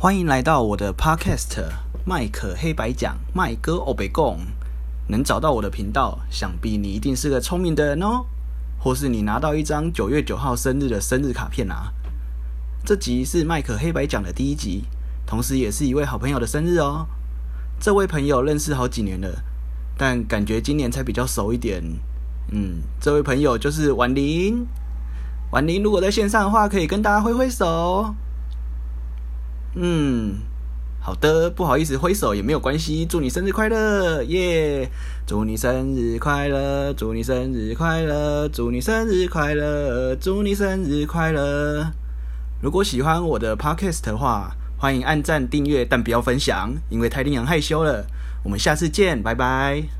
欢迎来到我的 Podcast，麦克黑白讲，麦哥欧北共。能找到我的频道，想必你一定是个聪明的人哦，或是你拿到一张九月九号生日的生日卡片啊。这集是麦克黑白讲的第一集，同时也是一位好朋友的生日哦。这位朋友认识好几年了，但感觉今年才比较熟一点。嗯，这位朋友就是婉玲。婉玲如果在线上的话，可以跟大家挥挥手。嗯。好的，不好意思，挥手也没有关系。祝你生日快乐，耶、祝你生日快乐，祝你生日快乐，祝你生日快乐，祝你生日快乐。如果喜欢我的 podcast 的话，欢迎按赞订阅，但不要分享，因为太令人害羞了。我们下次见，拜拜。